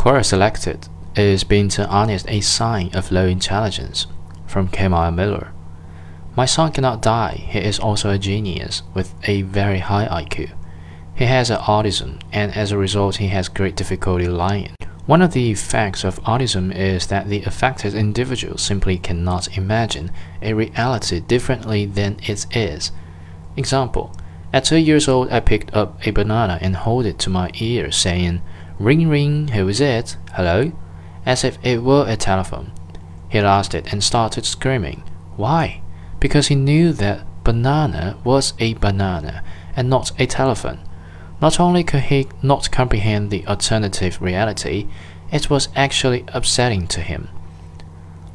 Quora selected Is being too honest a sign of low intelligence? From Kemal Miller. My son cannot die. He is also a genius with a very high IQ. He has autism, and as a result, he has great difficulty lying. One of the effects of autism is that the affected individual simply cannot imagine a reality differently than it is. Example At two years old, I picked up a banana and held it to my ear, saying, Ring ring, who is it? Hello? As if it were a telephone. He lost it and started screaming. Why? Because he knew that banana was a banana and not a telephone. Not only could he not comprehend the alternative reality, it was actually upsetting to him.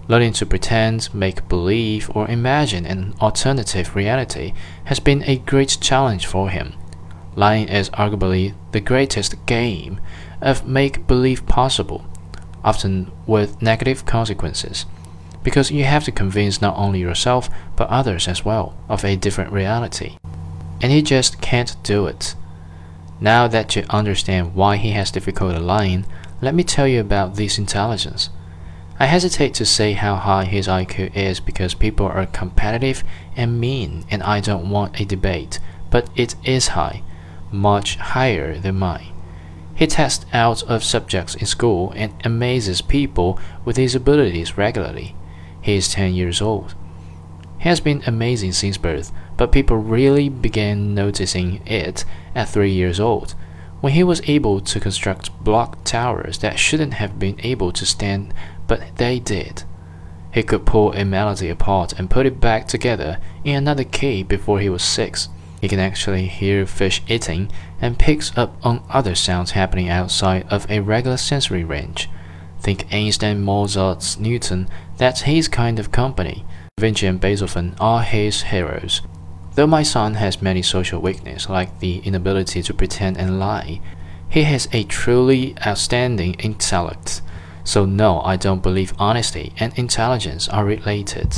Learning to pretend, make believe, or imagine an alternative reality has been a great challenge for him. Lying is arguably the greatest game of make believe possible, often with negative consequences, because you have to convince not only yourself but others as well of a different reality. And he just can't do it. Now that you understand why he has difficulty lying, let me tell you about this intelligence. I hesitate to say how high his IQ is because people are competitive and mean, and I don't want a debate, but it is high, much higher than mine. He tests out of subjects in school and amazes people with his abilities regularly. He is 10 years old. He has been amazing since birth, but people really began noticing it at three years old, when he was able to construct block towers that shouldn't have been able to stand, but they did. He could pull a melody apart and put it back together in another key before he was six. He can actually hear fish eating and picks up on other sounds happening outside of a regular sensory range. Think Einstein, Mozart, Newton, that's his kind of company. Vinci and Beethoven are his heroes. Though my son has many social weaknesses, like the inability to pretend and lie, he has a truly outstanding intellect. So, no, I don't believe honesty and intelligence are related.